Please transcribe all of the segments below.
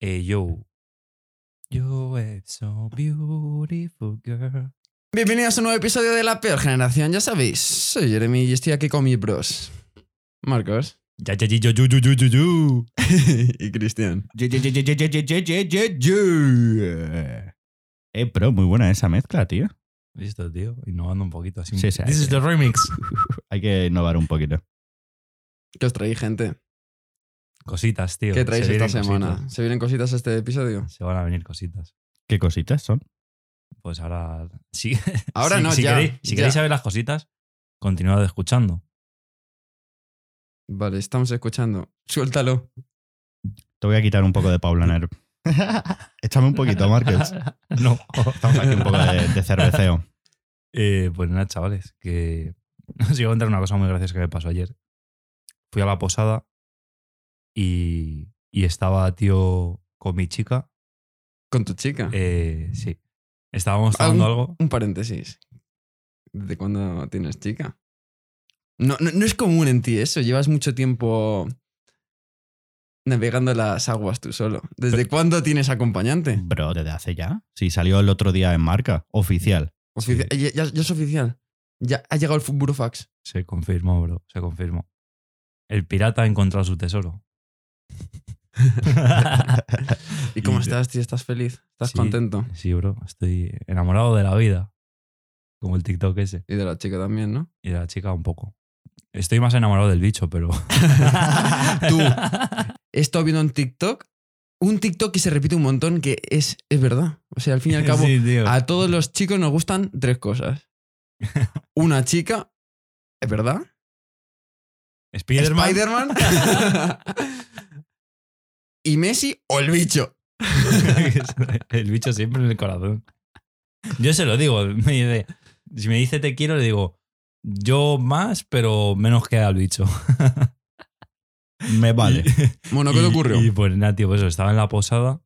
Eh, yo. You are so beautiful girl. Bienvenidos a un nuevo episodio de La Peor Generación. Ya sabéis, soy Jeremy y estoy aquí con mis bros. Marcos. Ya, ya, ya, yo, yo, yo, yo, yo, yo. y Cristian. Eh, pero muy buena esa mezcla, tío. Listo, tío. Innovando un poquito así. Sí, sí, This is the remix. Hay que innovar un poquito. ¿Qué os traéis, gente? Cositas, tío. ¿Qué traéis Se esta semana? cositas. ¿Se vienen cositas a este episodio? Se van a venir cositas. ¿Qué cositas son? Pues ahora. Sí. Ahora no, si ya. Queréis, si ya. queréis saber las cositas, continuad escuchando. Vale, estamos escuchando. Suéltalo. Te voy a quitar un poco de Paula Nerv. Échame un poquito, Marcos. no. Estamos aquí un poco de, de cerveceo. Eh, pues nada, chavales, que os iba a contar una cosa muy graciosa que me pasó ayer. Fui a la posada y, y estaba, tío, con mi chica. Con tu chica. Eh, sí. Estábamos tomando Ah, un- algo. Un paréntesis. ¿De cuándo tienes chica? No, no, no es común en ti eso. Llevas mucho tiempo navegando las aguas tú solo. ¿Desde cuándo tienes acompañante? Bro, ¿desde hace ya? Sí, salió el otro día en marca, oficial. Ofici- ya, ya- ya es oficial. Ya ha llegado el Burofax. Se confirmó, bro. Se confirmó. El pirata ha encontrado su tesoro. ¿Y cómo estás, tío? ¿Estás feliz? ¿Estás Sí. contento? Sí, bro. Estoy enamorado de la vida. Como el TikTok ese. Y de la chica también, ¿no? Y de la chica un poco. Estoy más enamorado del bicho, pero. Tú. He estado viendo en TikTok un TikTok que se repite un montón que es, es verdad. O sea, al fin y al cabo, Sí, a todos los chicos nos gustan tres cosas. Una chica, ¿es verdad? Spiderman. Spider-Man. Y Messi o el bicho. el bicho siempre en el corazón. Yo se lo digo. me dice- si me dice te quiero, le digo yo más, pero menos que al bicho. Me vale. Bueno, ¿qué Y- te ocurrió? Y pues nada, tío, pues eso, estaba en la posada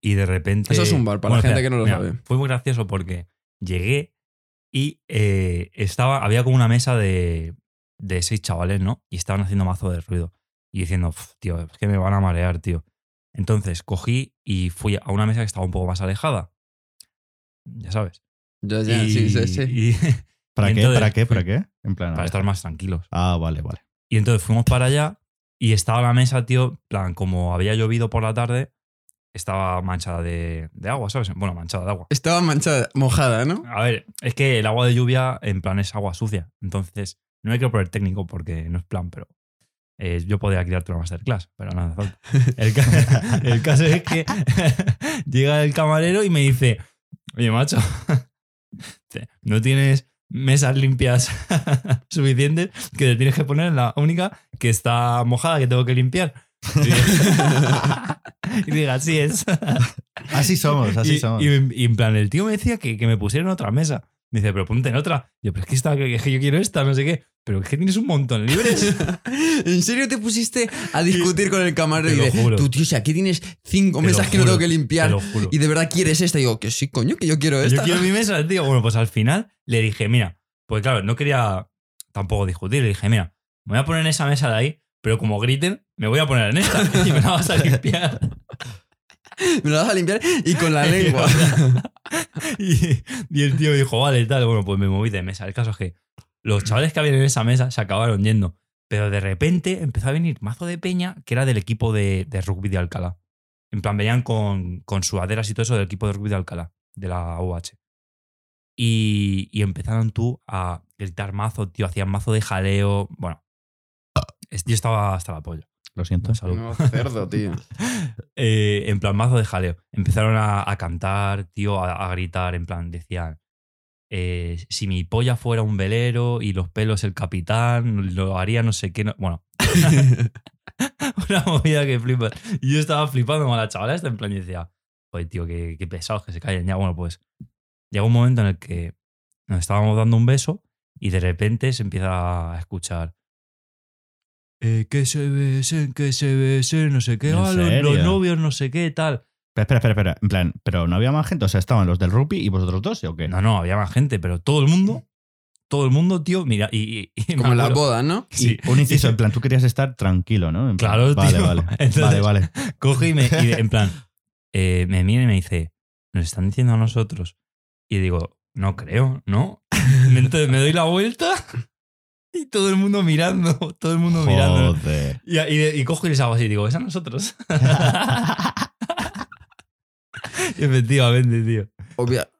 y de repente. Eso es un bar, para la gente que no lo sabe. Fue muy gracioso porque llegué y eh, estaba, había como una mesa de, de seis chavales, ¿no? Y estaban haciendo mazo de ruido. Y diciendo, "Uf, tío, es que me van a marear, tío. Entonces cogí y fui a una mesa que estaba un poco más alejada. Ya sabes. Ya, ya, y, sí, sí, sí. y- ¿Para Y qué? entonces ¿Para qué? ¿Para qué? En plan. para estar más tranquilos. Ah, vale, vale. Y entonces fuimos para allá y estaba la mesa, tío, en plan, como había llovido por la tarde, estaba manchada de, de agua, ¿sabes? Bueno, manchada de agua. Estaba manchada, mojada, ¿no? A ver, es que el agua de lluvia, en plan, es agua sucia. Entonces, no hay que poner técnico porque no es plan, pero eh, yo podría crearte una masterclass, pero nada, falta. El, ca- el caso es que llega el camarero y me dice, oye, macho, no tienes mesas limpias suficientes que te tienes que poner en la única que está mojada que tengo que limpiar. Y diga, así es. Así somos, así y, somos. y- y en plan, el tío me decía que, que me pusiera en otra mesa. Dice, pero ponte en otra. Yo, pero es que, esta, que, que yo quiero esta, no sé qué. Pero es que tienes un montón libres. ¿En serio te pusiste a discutir con el camarero Te y juro. tú, tío, si aquí tienes cinco Te mesas que no tengo que Te limpiar lo juro. y de verdad quieres esta? Y digo, que sí, coño, que yo quiero esta. Yo quiero mi mesa, tío. Bueno, pues al final le dije, mira, pues claro, no quería tampoco discutir. Le dije, mira, me voy a poner en esa mesa de ahí, pero como griten, me voy a poner en esta y me la vas a limpiar. Me lo vas a limpiar y con la lengua. y, el tío dijo, vale, tal. Bueno, pues me moví de mesa. El caso es que los chavales que habían en esa mesa se acabaron yendo. Pero de repente empezó a venir mazo de peña que era del equipo de, rugby de Alcalá. En plan, venían con, con sudaderas y todo eso del equipo de rugby de Alcalá, de la UH. Y, y empezaron tú a gritar mazo, tío, hacían mazo de jaleo. Bueno, yo estaba hasta la polla. Lo siento. Salud. No, cerdo, tío. Eh, en plan mazo de jaleo. Empezaron a, a cantar, tío, a, a gritar, en plan, decían, eh, si mi polla fuera un velero y los pelos el capitán, lo haría no sé qué. no- Bueno, una movida que flipas. Y yo estaba flipando con la chavala esta, en plan, y decía, joder, tío, qué, qué pesados que se callen ya. Bueno, pues llega un momento en el que nos estábamos dando un beso y de repente se empieza a escuchar. Eh, que se besen, que se besen, no sé qué, ¿En ah, los, los novios, no sé qué, tal. Espera, espera, espera. En plan, pero no había más gente. O sea, estaban los del rugby y vosotros dos, ¿sí o qué? No, no, había más gente, pero todo el mundo todo el mundo, tío, mira, y. y- y Como en las bodas, ¿no? Sí. Un inciso, en plan, tú querías estar tranquilo, ¿no? En plan, Claro, vale, tío. Vale, Entonces- vale, vale. Coge y me. y en plan, eh, me mira y me dice, ¿nos están diciendo a nosotros? Y digo, no creo, ¿no? Entonces me doy la vuelta y todo el mundo mirando, todo el mundo mirando. Y, y- y cojo y les hago así, digo, ¿es a nosotros? y efectivamente, tío. Obvia-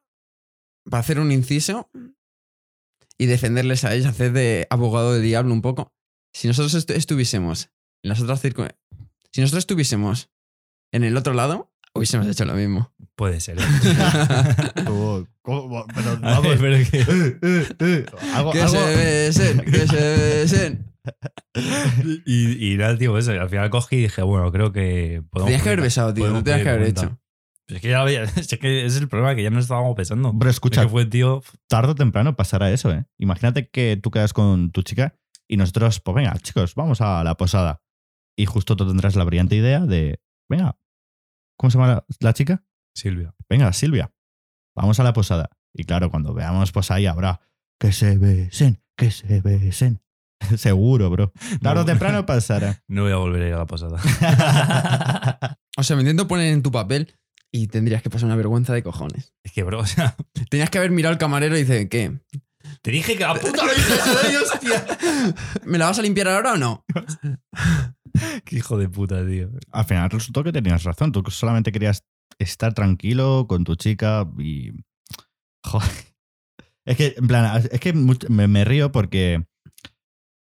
Para hacer un inciso y defenderles a ellos, hacer de abogado del diablo un poco. Si nosotros estu- estuviésemos en las otras circun... Si nosotros estuviésemos en el otro lado, hubiésemos hecho lo mismo. Puede ser. ¿eh? ¿cómo? Pero A vamos. ver, pero es que- Eh, eh, eh. Algo- que algo- se besen, que se besen. y, y nada, tío, eso. Y al final cogí y dije, bueno, creo que. podemos Tenías que haber besado, tío. No tenías que haber cuenta. hecho. Es que ya había- es que es el problema, que ya nos estábamos besando. Pero escucha, Es que fue, tío. tarde o temprano pasará eso, ¿eh? Imagínate que tú quedas con tu chica y nosotros, pues venga, chicos, vamos a la posada. Y justo tú tendrás la brillante idea de, venga, ¿cómo se llama la, la chica? Silvia. Venga, Silvia, vamos a la posada. Y claro, cuando veamos, pues ahí habrá que se besen, que se besen. Seguro, bro. Tarde o No. temprano pasará. No voy a volver a ir a la posada. O sea, me intento poner en tu papel y tendrías que pasar una vergüenza de cojones. es que, bro, o sea, Tenías que haber mirado al camarero y dice, ¿qué? te dije que la puta hostia. ¿Me la vas a limpiar ahora o no? Qué hijo de puta, tío. Al final resultó que tenías razón. Tú solamente querías estar tranquilo con tu chica y. Joder. Es que, en plan, es que me, me río porque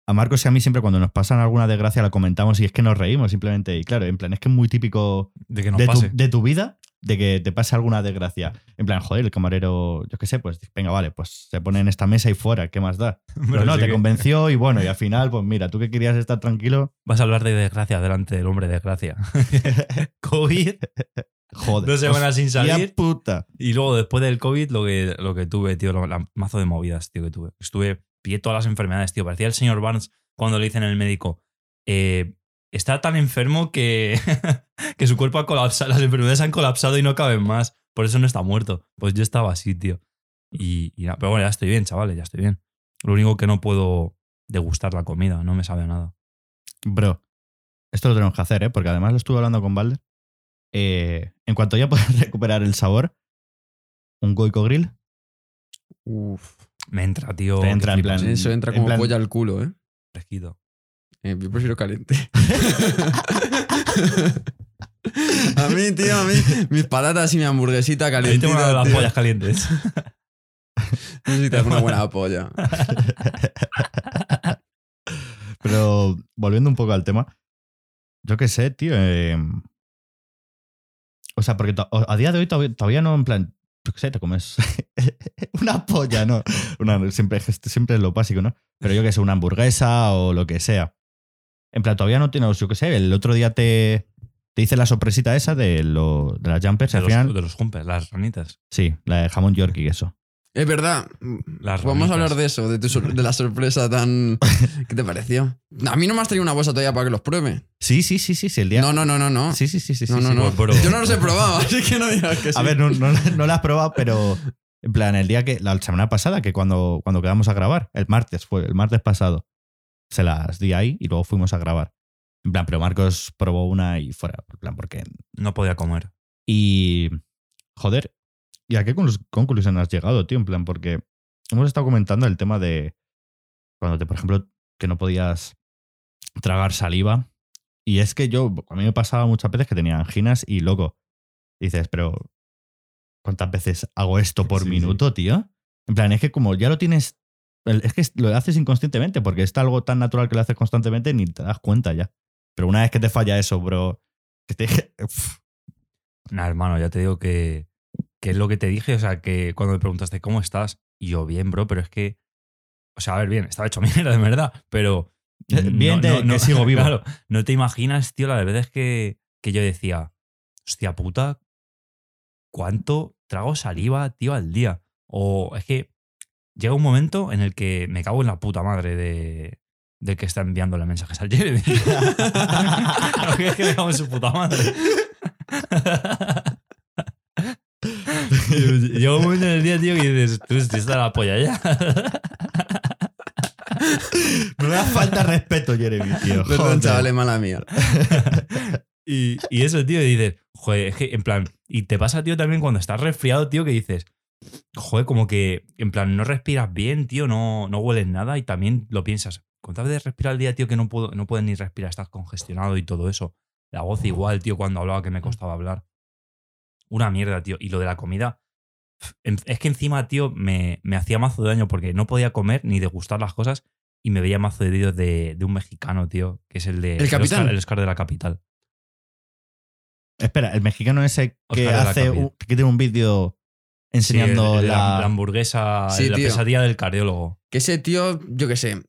a Marcos y a mí siempre cuando nos pasan alguna desgracia la comentamos y es que nos reímos simplemente. Y claro, en plan, es que es muy típico De que nos de tu, pase. de tu vida de que te pase alguna desgracia. En plan, joder, el camarero, yo qué sé, pues venga, vale, pues se pone en esta mesa y fuera, ¿qué más da? Pero no, te que convenció y bueno, y al final, pues mira, tú que querías estar tranquilo, Vas a hablar de desgracia delante del hombre desgracia. COVID, joder. dos semanas sin salir. puta. Y luego, después del COVID, lo que, lo que tuve, tío, lo- la mazo de movidas, tío, que tuve. Estuve, pillé todas las enfermedades, tío. Parecía el señor Barnes cuando le dicen el médico, eh, está tan enfermo que, que su cuerpo ha colapsado, las enfermedades han colapsado y no caben más. Por eso no está muerto. Pues yo estaba así, tío. Y, y nada, pero bueno, ya estoy bien, chavales, ya estoy bien. Lo único que no puedo degustar la comida, no me sabe a nada. Bro, esto lo tenemos que hacer, ¿eh? Porque además lo estuve hablando con Balder. Eh, en cuanto ya puedas recuperar el sabor, un Goico Grill, Uf. Me entra, tío. Te entra en plan- Eso entra en como plan- polla al culo, ¿eh? Fresquito. Eh, Yo prefiero caliente. a mí, tío, a mí, mis patatas y mi hamburguesita Ahí calientita. tengo una de las tío. pollas calientes. Necesitas una buena polla. Pero volviendo un poco al tema, yo qué sé, tío. eh, o sea, porque a día de hoy todavía, todavía no, en plan, yo qué sé, te comes una polla, ¿no? Una, siempre, siempre es lo básico, ¿no? Pero yo qué sé, una hamburguesa o lo que sea. En plan, todavía no tienes, yo qué sé, el otro día te, te hice la sorpresita esa de, lo, de las jumpers. De al los, final, de los jumpers, las ranitas. sí, la de jamón york y eso. Es verdad. Las Vamos a hablar de eso, de, tu sor- de la sorpresa tan. ¿Qué te pareció? A mí no me has traído una bolsa todavía para que los pruebe. Sí, sí, sí, sí, sí, el día. No, no, no, no, no. Sí, sí, sí, sí. no, sí, no, sí. no. Bro. Yo no los he probado, así que no digas que sí. A ver, no, no, no la has probado, pero en plan, el día que, la semana pasada, que cuando, cuando quedamos a grabar, el martes fue, el martes pasado, se las di ahí y luego fuimos a grabar. En plan, pero Marcos probó una y fuera, en plan, porque... No podía comer. Y, joder, ¿y a qué conclu- conclusión has llegado, tío? En plan, porque hemos estado comentando el tema de cuando te, por ejemplo, que no podías tragar saliva. Y es que yo, a mí me pasaba muchas veces que tenía anginas y loco, dices, pero ¿cuántas veces hago esto por Sí, minuto, tío? En plan, es que como ya lo tienes, es que lo haces inconscientemente porque está algo tan natural que lo haces constantemente ni te das cuenta ya. Pero una vez que te falla eso, bro, que te... Nah, hermano, ya te digo que, que es lo que te dije. O sea, que cuando me preguntaste cómo estás, y yo bien, bro, pero es que. O sea, a ver, bien, estaba hecho mierda, de verdad, pero. Eh, bien de que sigo vivo. Claro, no te imaginas, tío, las veces que, que yo decía, hostia puta, ¿cuánto trago saliva, tío, al día? O es que llega un momento en el que me cago en la puta madre de, que está enviándole mensajes al Jeremy. Porque es que me cago en su puta madre. Llega un momento en el día, tío, que dices, tú estás la polla ya. No me da falta respeto, Jeremy, tío. Perdón, chavales, mala mía. Y, y eso, tío, y dices, joder, es que en plan, y te pasa, tío, también cuando estás resfriado, tío, que dices, joder, como que, en plan, no respiras bien, tío, no, no hueles nada y también lo piensas. ¿Cuántas veces respirar al día, tío, que no, puedo, no puedes ni respirar, estás congestionado y todo eso? La voz igual, tío, cuando hablaba que me costaba hablar. Una mierda, tío. Y lo de la comida, es que encima, tío, me, me hacía mazo de daño porque no podía comer ni degustar las cosas y me veía mazo de vídeos de, de un mexicano, tío, que es el de ¿El capitán? Oscar, el Oscar de la capital. Espera, el mexicano ese que hace que tiene un vídeo enseñando Sí, el- el- la, la hamburguesa, Sí, la tío. pesadilla del cardiólogo. Que ese tío, yo qué sé,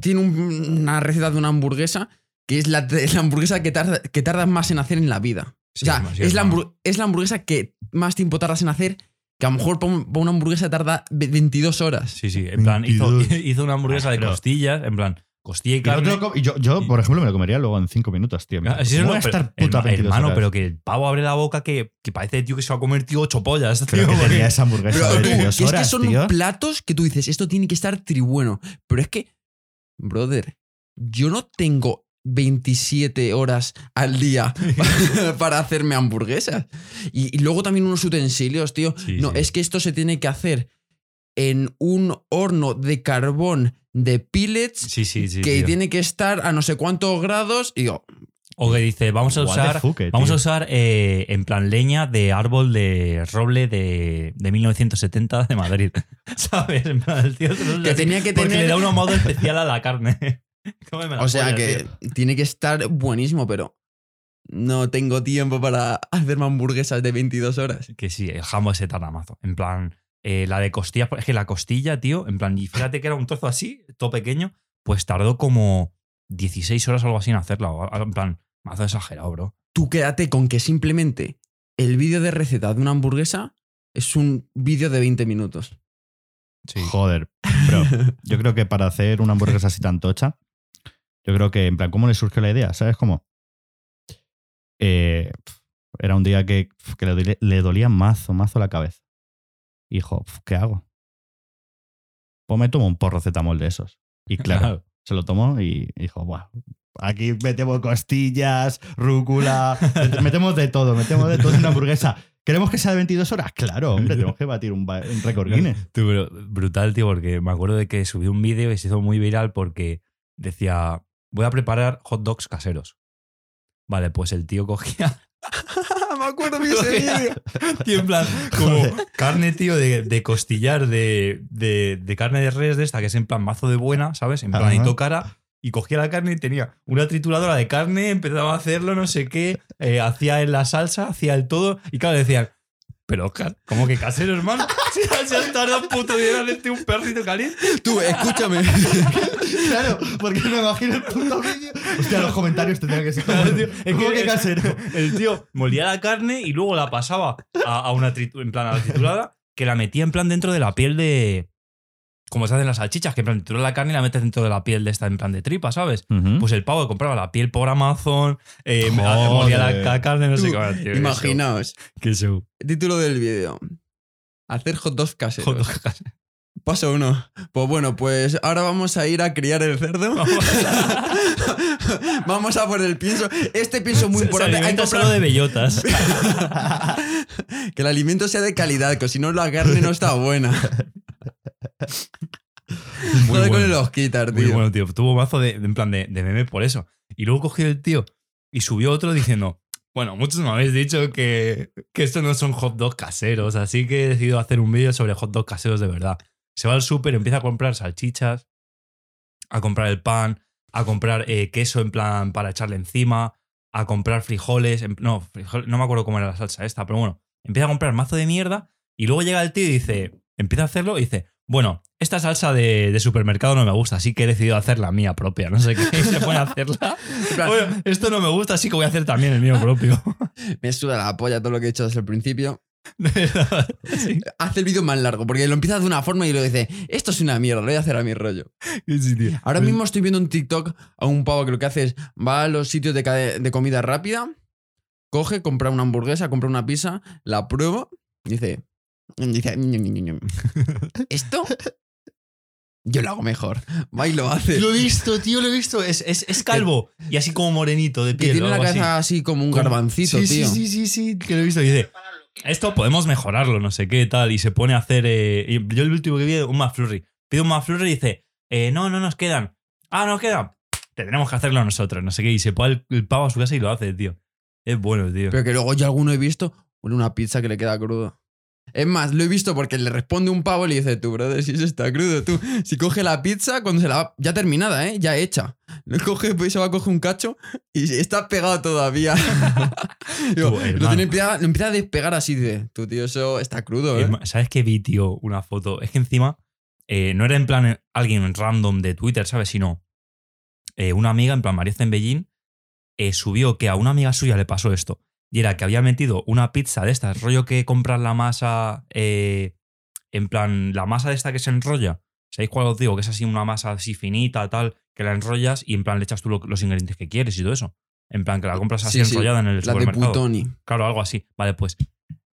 tiene un- una receta de una hamburguesa que es la, la hamburguesa que tarda, que tardas más en hacer en la vida. Sí, o sea, es- la es la hamburguesa que más tiempo tardas en hacer, que a lo mejor para un- para una hamburguesa tarda ve- 22 horas. Sí, sí. En plan, hizo, 22. hizo una hamburguesa de Pero- costillas, en plan, costilla y carne. yo, yo, y- por ejemplo, me lo comería luego en 5 minutos, tío. Sí, ¿Cómo no, voy a estar puta herma- 22 hermano, horas? pero que el pavo abre la boca que, que parece, tío, que se va a comer, tío, ocho pollas, tío. Pero que porque- tenía esa hamburguesa Pero de tú, que 22 es que son tío. platos que tú dices, esto tiene que estar tribueno. Pero es que, brother, yo no tengo 27 horas al día para hacerme hamburguesas. Y, y luego también unos utensilios, tío. Sí, no, sí. es que esto se tiene que hacer en un horno de carbón de pellets Sí, sí, sí. que tío. tiene que estar a no sé cuántos grados. Y yo, O que dice, vamos a What usar, fuck, eh, vamos a usar eh, en plan leña de árbol de roble de, de 1970 de Madrid. ¿Sabes? En plan, el tío se lo usa que así tenía que porque tener... le da un ahumado especial a la carne. La O sea polla, que tío. tiene que estar buenísimo, pero no tengo tiempo para hacerme hamburguesas de 22 horas. Que sí, el jamón ese tarda mazo. En plan, eh, la de costillas, es que la costilla, tío, en plan, y fíjate que era un trozo así, todo pequeño, pues tardó como 16 horas o algo así en hacerla. En plan, mazo exagerado, bro. Tú quédate con que simplemente el vídeo de receta de una hamburguesa es un vídeo de 20 minutos. Sí. Joder, bro. Yo creo que para hacer una hamburguesa así tan tocha, yo creo que, en plan, ¿cómo le surgió la idea? ¿Sabes cómo? Eh, era un día que, que le, dolía, le dolía mazo, mazo la cabeza. Pf, ¿qué hago? Pues me tomo un porro cetamol de esos. Y claro, se lo tomó y dijo, Buah, aquí metemos costillas, rúcula, met- metemos de todo, metemos de todo en una hamburguesa. ¿Queremos que sea de 22 horas? Claro, hombre, tenemos que batir un, un récord Guinness. Tú, pero brutal, tío, porque me acuerdo de que subí un vídeo y se hizo muy viral porque decía, voy a preparar hot dogs caseros. Vale, pues el tío cogía, acuerdo de ese vídeo. tío, en plan, como Joder. carne, tío, de, de costillar, de, de, de carne de res de esta, que es en plan mazo de buena, ¿sabes? En plan, Ajá. y cara. Y cogía la carne y tenía una trituradora de carne, empezaba a hacerlo, no sé qué, eh, hacía en la salsa, hacía el todo, y claro, decían, pero Oscar, ¿cómo que casero, hermano? Si has tardado un puto día en hacerte un perrito caliente. Tú, escúchame. Claro, porque me imagino el puto vídeo. Hostia, los comentarios tendrían que ser como, Claro, tío, es ¿Cómo que- que casero? El tío molía la carne y luego la pasaba a, a una tritu- en plan a la triturada que la metía en plan dentro de la piel de como se hacen las salchichas, que en plan trituras la carne y la metes dentro de la piel de esta en plan de tripa, ¿sabes? Pues el pavo que compraba la piel por Amazon, eh, molía la ca- carne, no sé Tú, qué. tío, Imaginaos. show, Qué show. Título del vídeo. Hacer hot dogs caseros. Hot dog casero. Paso uno. Pues bueno, pues ahora vamos a ir a criar el cerdo. vamos a por el pienso. Este pienso muy Se- se importante. Hay que comprar- solo de bellotas. que el alimento sea de calidad, que si no la carne no está buena. Muy Joder con bueno. los quitar, Muy tío. bueno, tío. Tuvo mazo de, de- en plan de, de meme por eso. Y luego cogió el tío y subió otro diciendo, bueno, muchos me habéis dicho que, que estos no son hot dogs caseros, así que he decidido hacer un vídeo sobre hot dogs caseros de verdad. Se va al súper, empieza a comprar salchichas, a comprar el pan, a comprar eh, queso en plan para echarle encima, a comprar frijoles, en- no, frijol- no me acuerdo cómo era la salsa esta, pero bueno, empieza a comprar mazo de mierda y luego llega el tío y dice, empieza a hacerlo y dice, bueno, esta salsa de, de supermercado no me gusta, así que he decidido hacer la mía propia, no sé qué, se a hacerla. Plan, Bueno, esto no me gusta, así que voy a hacer también el mío propio. Me suda la polla todo lo que he hecho desde el principio. Sí. Hace el vídeo más largo, porque lo empieza de una forma y lo dice, esto es una mierda, lo voy a hacer a mi rollo. Sí, tío. Ahora mismo estoy viendo un TikTok a un pavo que lo que hace es va a los sitios de, de comida rápida, coge, compra una hamburguesa, compra una pizza, la prueba y dice, dice esto Yo lo hago mejor. Y lo hace. Lo he visto, tío, lo he visto. Es, es, es calvo y así como morenito de Que piel. tiene o la algo cabeza así como un garbancito, sí, tío. Sí, sí, sí, sí, que lo he visto. Y dice, esto podemos mejorarlo, no sé qué, tal. Y se pone a hacer. eh, yo el último que vi, un McFlurry. Pide un McFlurry y dice, eh, no, no nos quedan. Ah, no nos quedan. Tendremos que hacerlo nosotros, no sé qué. Y se pone el, el pavo a su casa y lo hace, tío. Es bueno, tío. Pero que luego yo alguno he visto una pizza que le queda crudo. Es más, lo he visto porque le responde un pavo y le dice, tú, brother, si eso está crudo, tú. Si coge la pizza, cuando se la va, ya terminada, ¿eh? Ya hecha. Lo coge, pues se va a coger un cacho y está pegado todavía. Digo, Tú, lo, tiene, empieza, lo empieza a despegar así de, tú, tío, eso está crudo, ¿eh? ¿Sabes qué vi, tío? Una foto. Es que encima eh, no era en plan eh, alguien random de Twitter, ¿sabes? Sino eh, una amiga, en plan María Zembellín, eh, subió que a una amiga suya le pasó esto. Y era que había metido una pizza de estas, rollo que compras la masa, eh, en plan, la masa de esta que se enrolla. ¿Sabéis cuál os digo? Que es así una masa así finita, tal, que la enrollas y en plan le echas tú lo- los ingredientes que quieres y todo eso. En plan, que la compras así Sí, sí, enrollada en el La de supermercado. Putoni. Claro, algo así. Vale, pues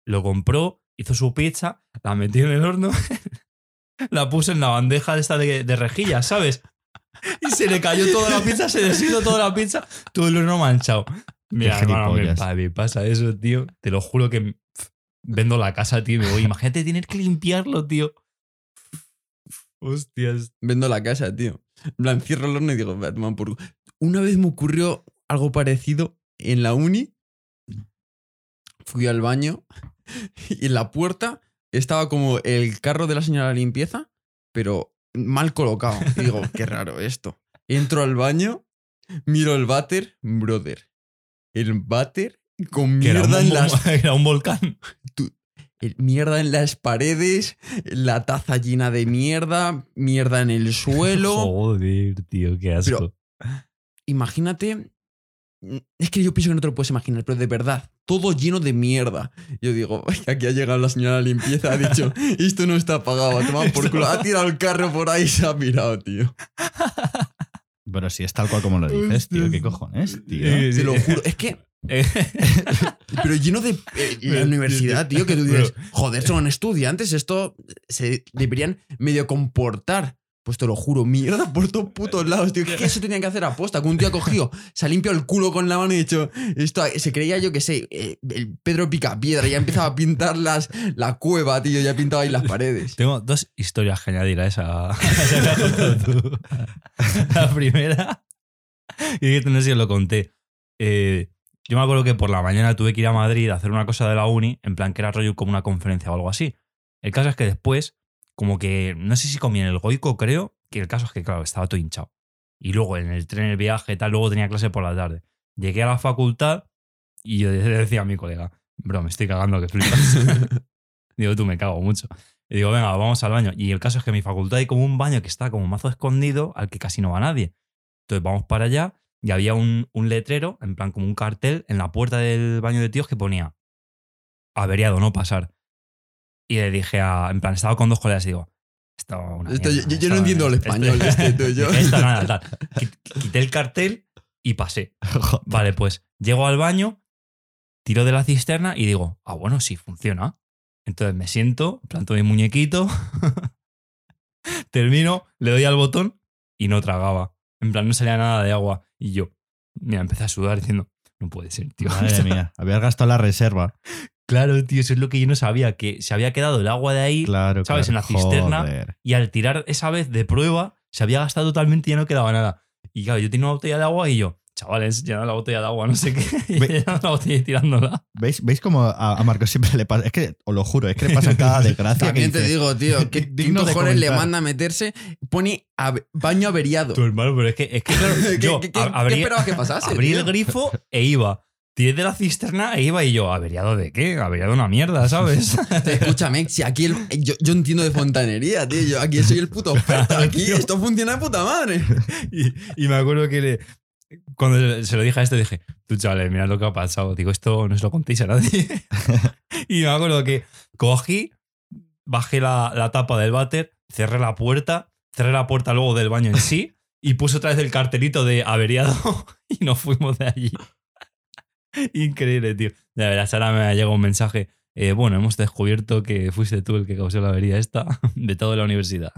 lo compró, hizo su pizza, la metió en el horno, la puso en la bandeja de esta de, de rejillas, ¿sabes? Y se le cayó toda la pizza, se deshizo toda la pizza, todo el horno manchado. Mira, Qué hermano, me, pa- me pasa eso, tío. Te lo juro que vendo la casa, tío. y Me voy. Imagínate tener que limpiarlo, tío. Hostias. Vendo la casa, tío. En plan, cierro el horno y digo, "Va a tomar por cu-". Una vez me ocurrió algo parecido en la uni. Fui al baño y en la puerta estaba como el carro de la señora de limpieza, pero mal colocado. Y digo, qué raro esto. Entro al baño, miro el váter, brother. El váter con mierda en las era un volcán. el- mierda en las paredes, la taza llena de mierda, mierda en el suelo. Joder, tío, qué asco. Imagínate. mm, Es que yo pienso que no te lo puedes imaginar, pero de verdad, todo lleno de mierda. Yo digo, "Ay, aquí ha llegado la señora de limpieza, ha dicho, esto no está pagado, ha tomado por culo, ha tirado el carro por ahí y se ha pirado, tío. Pero si es tal cual como lo dices, tío. ¿Qué cojones, tío? Sí, Te lo juro, es que, Eh, pero lleno de. eh, la universidad, tío, que tú dices, joder, son estudiantes, esto se deberían medio comportar. Pues te lo juro, mierda por todos putos lados, tío. ¿Qué eso tenían que hacer aposta? Que un tío ha cogido, se ha limpiado el culo con la mano y ha dicho, esto, se creía yo que sé, eh, el Pedro Picapiedra, ya empezaba a pintar las, la cueva, tío, ya pintaba ahí las paredes. Tengo dos historias que añadir a esa. a esa. La primera, y que no sé si os lo conté. Eh, yo me acuerdo que por la mañana tuve que ir a Madrid a hacer una cosa de la uni, en plan que era rollo como una conferencia o algo así. El caso es que después, como que, no sé si comí en el Goico, creo, que el caso es que, claro, estaba todo hinchado. Y luego en el tren, el viaje, tal, luego tenía clase por la tarde. Llegué a la facultad y yo decía a mi colega, bro, me estoy cagando que flipas. Digo, tú me cago mucho. Y digo, venga, vamos al baño. Y el caso es que en mi facultad hay como un baño que está como mazo escondido al que casi no va nadie. Entonces vamos para allá y había un, un letrero, en plan como un cartel, en la puerta del baño de tíos que ponía averiado, no pasar. Y le dije a. En plan, estaba con dos colegas y digo. Esto, una Esto- mierda, yo, yo esto- no entiendo el esto- español, este, tú, yo. Esto nada, tal. Qui- Quité el cartel y pasé. Vale, pues llego al baño, tiro de la cisterna y digo, ah, bueno, sí, funciona. Entonces me siento, planto mi muñequito, termino, le doy al botón y no tragaba. En plan, no salía nada de agua. Y yo, mira, empecé a sudar diciendo, no puede ser, tío. Madre mía, habías gastado la reserva. Claro, tío, eso es lo que yo no sabía, que se había quedado el agua de ahí Claro, ¿Sabes? claro. En la cisterna. Joder. y al tirar esa vez de prueba se había gastado totalmente y ya no quedaba nada. Y claro, yo tenía una botella de agua y yo, chavales, llenando la botella de agua, no sé qué, llenando la botella y tirándola. ¿Veis, ¿Veis cómo a, a Marcos siempre le pasa? Es que, os lo juro, es que le pasa cada desgracia. que También te digo, tío, que ¿quién Digno de cojones le manda a meterse? Pone ave- baño averiado. Tu hermano, pero es que, es que claro, ¿Qué, yo qué- qué- ab- qué abrí, esperabas que pasase? abrí tío? el grifo e iba. Tiré de la cisterna e iba y yo, ¿averiado de qué? Averiado una mierda, ¿sabes? Escúchame, si aquí el- yo, yo entiendo de fontanería, tío. Yo aquí soy el puto experto. Aquí Tío. esto funciona de puta madre. y, y me acuerdo que le- cuando se lo dije a este dije, tú chavales, mira lo que ha pasado. Digo, esto no se lo contéis a nadie. y me acuerdo que cogí, bajé la, la tapa del váter, cerré la puerta, cerré la puerta luego del baño en sí y puse otra vez el cartelito de averiado y nos fuimos de allí. Increíble, tío. De verdad, ahora me ha llegado un mensaje. eh, bueno, hemos descubierto que fuiste tú el que causó la avería esta de toda la universidad.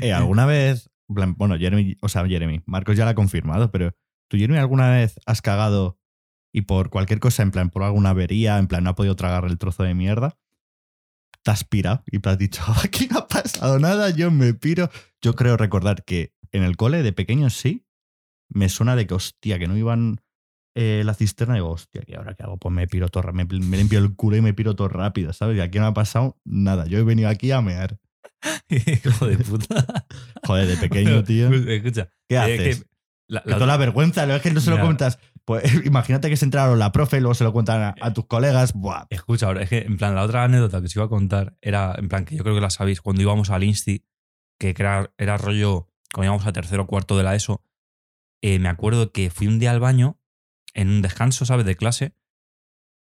Eh, ¿Alguna vez, bueno, Jeremy, o sea, Jeremy, Marcos ya lo ha confirmado, pero tú, Jeremy, ¿alguna vez has cagado y por cualquier cosa, en plan, por alguna avería, en plan, no ha podido tragar el trozo de mierda? Te has pirado y te has dicho, aquí no ha pasado nada, yo me piro. Yo creo recordar que en el cole de pequeños sí, me suena de que, hostia, que no iban eh, la cisterna y digo, hostia, ¿y ahora qué hago? Pues me piro todo, me, me limpio el culo y me piro todo rápido, ¿sabes? Y aquí no ha pasado nada. Yo he venido aquí a mear. Hijo de puta. Joder, de pequeño, tío. Escucha. ¿Qué eh, haces? que la- toda la vergüenza, ¿no? es que no se lo cuentas. Pues imagínate que se entraron la profe y luego se lo cuentan a, a tus colegas. Buah. Escucha, ahora, es que en plan, la otra anécdota que os iba a contar era, en plan, que yo creo que la sabéis, cuando íbamos al Insti, que era, era rollo, cuando íbamos a tercero o cuarto de la ESO, eh, me acuerdo que fui un día al baño, en un descanso, ¿sabes?, de clase,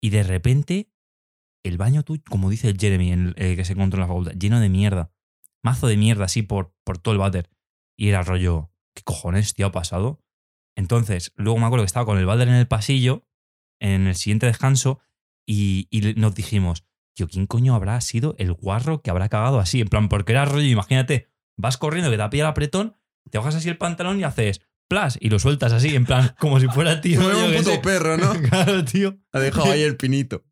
y de repente, el baño, tú, como dice el Jeremy, eh, que se encontró en la facultad, lleno de mierda, mazo de mierda, así por, por todo el váter. Y era rollo, ¿qué cojones, tío, ha pasado? Entonces, luego me acuerdo que estaba con el váter en el pasillo, en el siguiente descanso, y, y nos dijimos, tío, ¿quién coño habrá sido el guarro que habrá cagado así? En plan, porque era rollo, imagínate, vas corriendo que te ha pillado el apretón, te bajas así el pantalón y haces plas y lo sueltas así, en plan, como si fuera tío. Como un puto sé. perro, ¿no? claro, tío. Ha dejado ahí el pinito.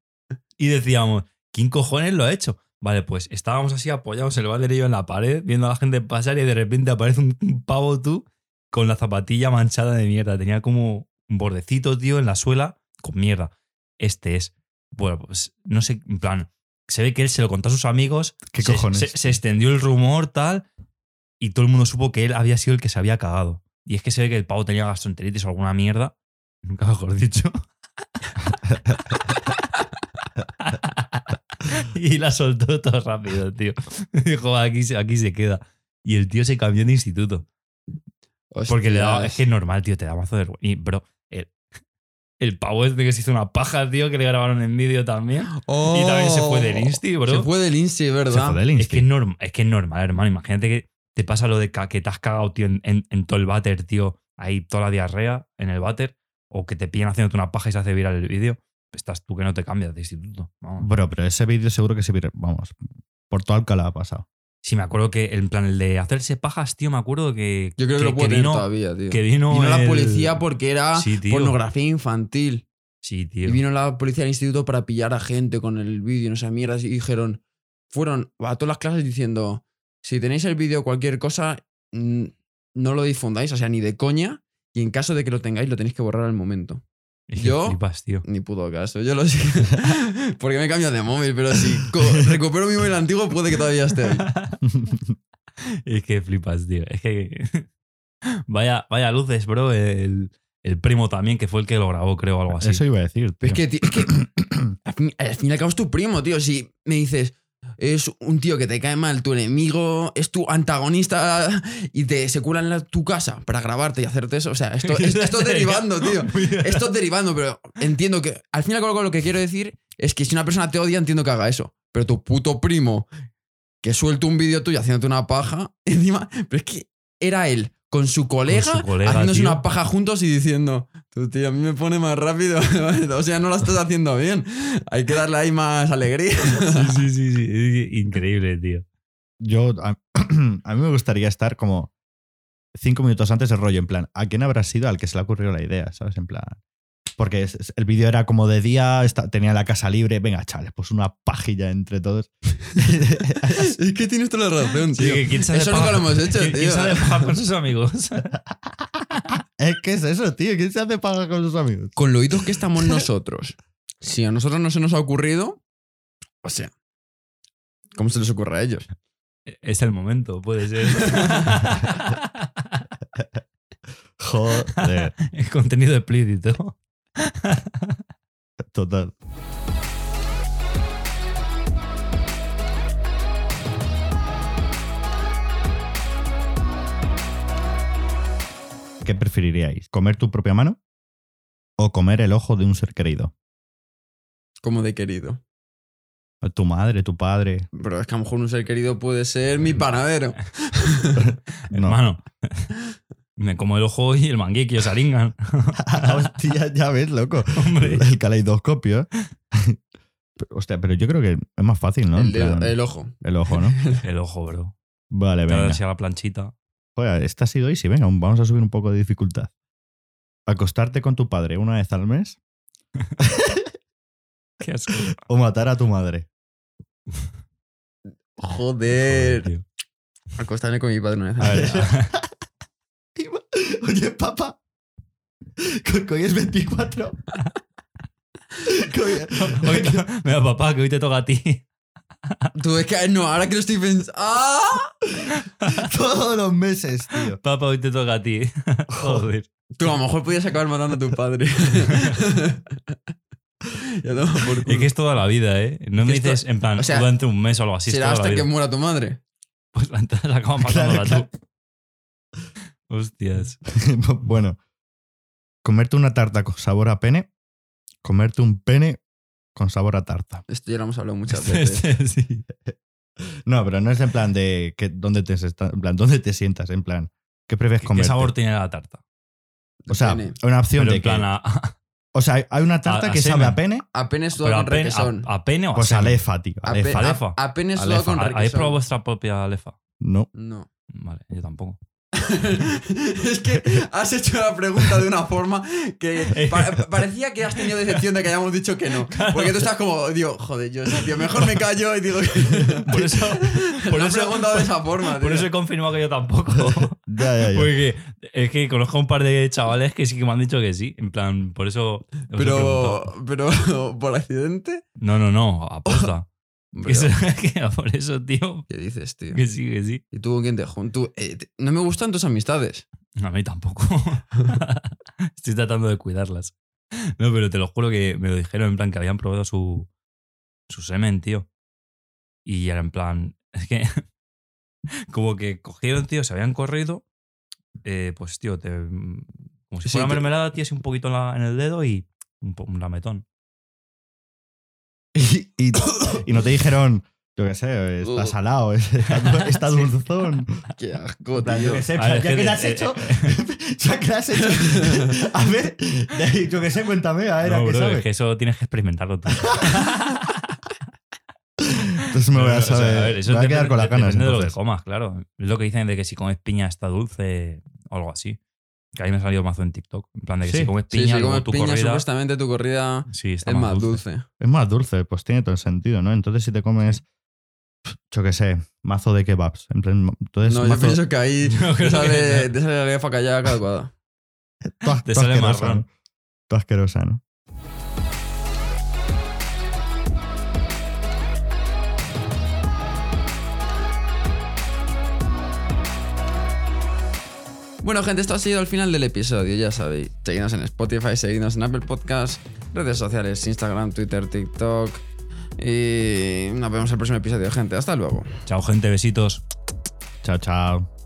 Y decíamos, ¿quién cojones lo ha hecho? Vale, pues estábamos así apoyados el banderillo en la pared, viendo a la gente pasar y de repente aparece un, un pavo tú con la zapatilla manchada de mierda. Tenía como un bordecito, tío, en la suela con mierda. Este es. Bueno, pues no sé, en plan, se ve que él se lo contó a sus amigos. ¿Qué se, cojones? Se, se extendió el rumor, tal, y todo el mundo supo que él había sido el que se había cagado. Y es que se ve que el pavo tenía gastroenteritis o alguna mierda. Nunca mejor dicho. y la soltó todo rápido, tío. Dijo, aquí, se- aquí se queda. Y el tío se cambió de instituto. Porque le daba, es que es normal, tío, te da mazo de vergüenza. Y, bro, el, el pavo este que se hizo una paja, tío, que le grabaron en vídeo también. Y también se fue del Insti, bro. Oh. Se fue del Insti, Se ¿verdad? fue del Es Insti. que es, norm- es que es normal, hermano. Imagínate que te pasa lo de que te has cagado, tío, en, en- en todo el váter, tío. Ahí toda la diarrea en el váter. O que te pillan haciéndote una paja y se hace viral el vídeo. Estás tú que no te cambias de instituto. Vamos. Bro, pero ese vídeo seguro que se vira- Vamos, por todo Alcalá ha pasado. Sí, me acuerdo que, en plan, el de hacerse pajas, tío, me acuerdo que. Yo creo que, lo puedo vino, todavía, tío. Que vino. Vino la policía porque era Sí, tío. pornografía infantil. Sí, tío. Y vino la policía del instituto para pillar a gente con el vídeo, no sé, mierdas, y dijeron, fueron a todas las clases diciendo, si tenéis el vídeo cualquier cosa, no lo difundáis, o sea, ni de coña, y en caso de que lo tengáis, lo tenéis que borrar al momento. Es que yo- flipas, tío. Ni puto caso, yo lo sé. Porque me he cambiado de móvil, pero si recupero mi móvil antiguo, puede que todavía esté ahí. Es que flipas, tío. Es que. vaya, vaya luces, bro. El, el primo también, que fue el que lo grabó, creo, o algo así. Eso iba a decir. Es que, tío, es que al, fin, al fin y al cabo es tu primo, tío. Si me dices, es un tío que te cae mal, tu enemigo, es tu antagonista y te se cuela en la- tu casa para grabarte y hacerte eso. O sea, esto, es- esto es derivando, tío. Esto es derivando, pero entiendo que al fin y al cabo lo que quiero decir es que si una persona te odia, entiendo que haga eso. Pero tu puto primo que suelta un vídeo tuyo haciéndote una paja, encima, pero es que era él con su colega, su colega, haciéndose tío. una paja juntos y diciendo, tú tío, a mí me pone más rápido, o sea, no lo estás haciendo bien, hay que darle ahí más alegría. Sí, sí, sí, sí. Es Increíble, tío. Yo, a, a mí me gustaría estar como cinco minutos antes del rollo, en plan, ¿a quién habrá sido al que se le ha ocurrido la idea? ¿Sabes? En plan. Porque el vídeo era como de día, tenía la casa libre, venga, chavales, pues una pajilla entre todos. es que tienes toda la razón, Sí, tío. que ¿quién se hace Eso nunca lo hemos hecho, ¿Quién- tío. ¿Quién se hace paja con sus amigos? es que es eso, tío, ¿quién se hace paja con sus amigos? Con lo oídos que estamos nosotros, si a nosotros no se nos ha ocurrido, o sea, ¿cómo se les ocurre a ellos? es el momento, puede ser. Joder, es contenido explícito. total. ¿Qué preferiríais? ¿Comer tu propia mano o comer el ojo de un ser querido? Como de querido. Tu madre, tu padre. Pero es que a lo mejor un ser querido puede ser mi panadero. No. Hermano. Me como el ojo y el manguequi os aringan. Hostia, ya ves, loco. Hombre. El caleidoscopio. Pero, Hostia, pero yo creo que es más fácil, ¿no? El, dedo- plan, el ojo. el ojo, ¿no? El ojo, bro. Vale, Te venga. la planchita. Joder, esta ha sido easy. Venga, vamos a subir un poco de dificultad. Acostarte con tu padre una vez al mes Qué asco. o matar a tu madre. Joder. tío. Acostarme con mi padre una vez. A ver, Oye, papá. que hoy es 24. hoy to- Mira, papá, que hoy te toca a ti. Tú es que no, ahora que lo estoy pensando. ¡Ah! Todos los meses, tío. Papá, hoy te toca a ti. Joder. Tú a lo mejor podías acabar matando a tu padre. ya no, por Es culo. que es toda la vida, ¿eh? No me Que esto- dices, en plan, o sea, durante un mes o algo así. Es Será toda hasta la que muera tu madre. Pues entonces acabas matándola Claro, tú. Hostias. bueno, comerte una tarta con sabor a pene, comerte un pene con sabor a tarta. Esto ya lo hemos hablado muchas veces. Este, sí. No, pero no es en plan de que, ¿dónde, te, en plan, ¿dónde te sientas? En plan, ¿qué prefieres ¿Qué comer? sabor tiene la tarta? O sea, Pene. hay una opción Pero de en que. a, O sea, hay- una tarta a- a que sabe a pene, Apenas pero sudado a, con pene, requesón. a, a pene o a pues a semen? lefa, tío. Alefa. Alefa. a- Apenas Alefa. sudado con ¿Ha- ¿Habéis probado vuestra propia alefa? No. No. Vale, yo tampoco. es que has hecho la pregunta de una forma que pa- parecía que has tenido decepción de que hayamos dicho que no. Porque tú estás como, digo, joder, yo tío, mejor me callo y digo que. Por eso, por eso, preguntado de esa forma, tío. por eso he confirmado que yo tampoco. Ya, ya, ya. Porque es que conozco a un par de chavales que sí que me han dicho que sí. En plan, por eso. Pero, pero, ¿por accidente? No, no, no, aposta. Por eso, tío. ¿Qué dices, tío? Que sí, que sí. ¿Y tú con quién te juntas? no me gustan tus amistades. A mí tampoco. Estoy tratando de cuidarlas. No, pero te lo juro que me lo dijeron en plan que habían probado su, su semen, tío. Y era en plan, es que como que cogieron, tío, se habían corrido, eh, pues, tío, te, como si Sí, fuera te- mermelada, tío, así un poquito en, la- en el dedo y un, un lametón. Y, y- y no te dijeron, yo qué sé, está Uh. salado, está, está dulzón. Qué asco, tío. Yo qué sé, A ver, ya que le has de- hecho. Ya que has hecho. A ver, yo qué sé, cuéntame, a ver, ¿a no, qué bro, sabes? es que eso tienes que experimentarlo tú. Entonces me voy a no, o sea, saber. a ver, eso me voy a quedar con las ganas. Depende de lo que entonces. comas, claro. Es lo que dicen de que si comes piña está dulce o algo así. Que a mí me ha salido mazo en TikTok. En plan de que Sí. si comes Sí, piña, si luego comes tu piña, corrida. supuestamente tu corrida Sí, está es más, dulce. dulce. Es más dulce, pues tiene todo el sentido, ¿no? Entonces, si te comes, yo qué sé, mazo de kebabs. En plan, entonces, No, yo mazo, pienso que ahí Yo te que sale, no. te sale la lefa callada as- te sale marrón. Tú asquerosa, ¿no? Bueno, gente, esto ha sido el final del episodio, ya sabéis. Seguidnos en Spotify, seguidnos en Apple Podcasts, redes sociales, Instagram, Twitter, TikTok. Y nos vemos en el próximo episodio, gente. Hasta luego. Chao, gente, besitos. Chao, chao.